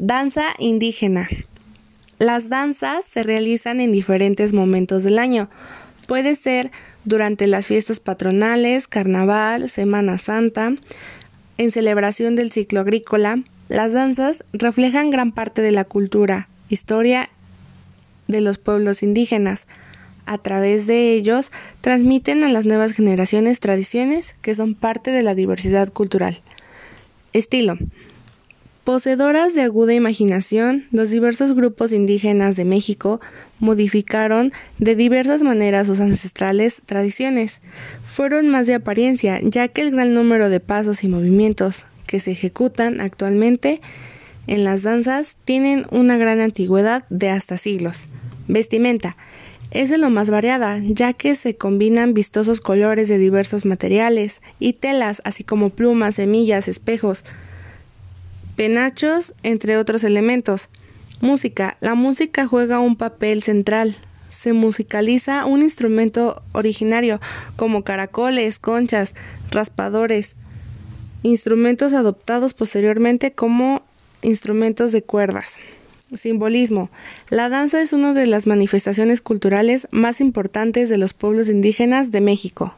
Danza indígena. Las danzas se realizan en diferentes momentos del año. Puede ser durante las fiestas patronales, carnaval, Semana Santa, en celebración del ciclo agrícola. Las danzas reflejan gran parte de la cultura, historia de los pueblos indígenas. A través de ellos transmiten a las nuevas generaciones tradiciones que son parte de la diversidad cultural. Estilo. Poseedoras de aguda imaginación, los diversos grupos indígenas de México modificaron de diversas maneras sus ancestrales tradiciones. Fueron más de apariencia, ya que el gran número de pasos y movimientos que se ejecutan actualmente en las danzas tienen una gran antigüedad de hasta siglos. Vestimenta es de lo más variada, ya que se combinan vistosos colores de diversos materiales y telas, así como plumas, semillas, espejos, penachos, entre otros elementos. Música. La música juega un papel central. Se musicaliza un instrumento originario, como caracoles, conchas, raspadores, instrumentos adoptados posteriormente como instrumentos de cuerdas. Simbolismo. La danza es una de las manifestaciones culturales más importantes de los pueblos indígenas de México.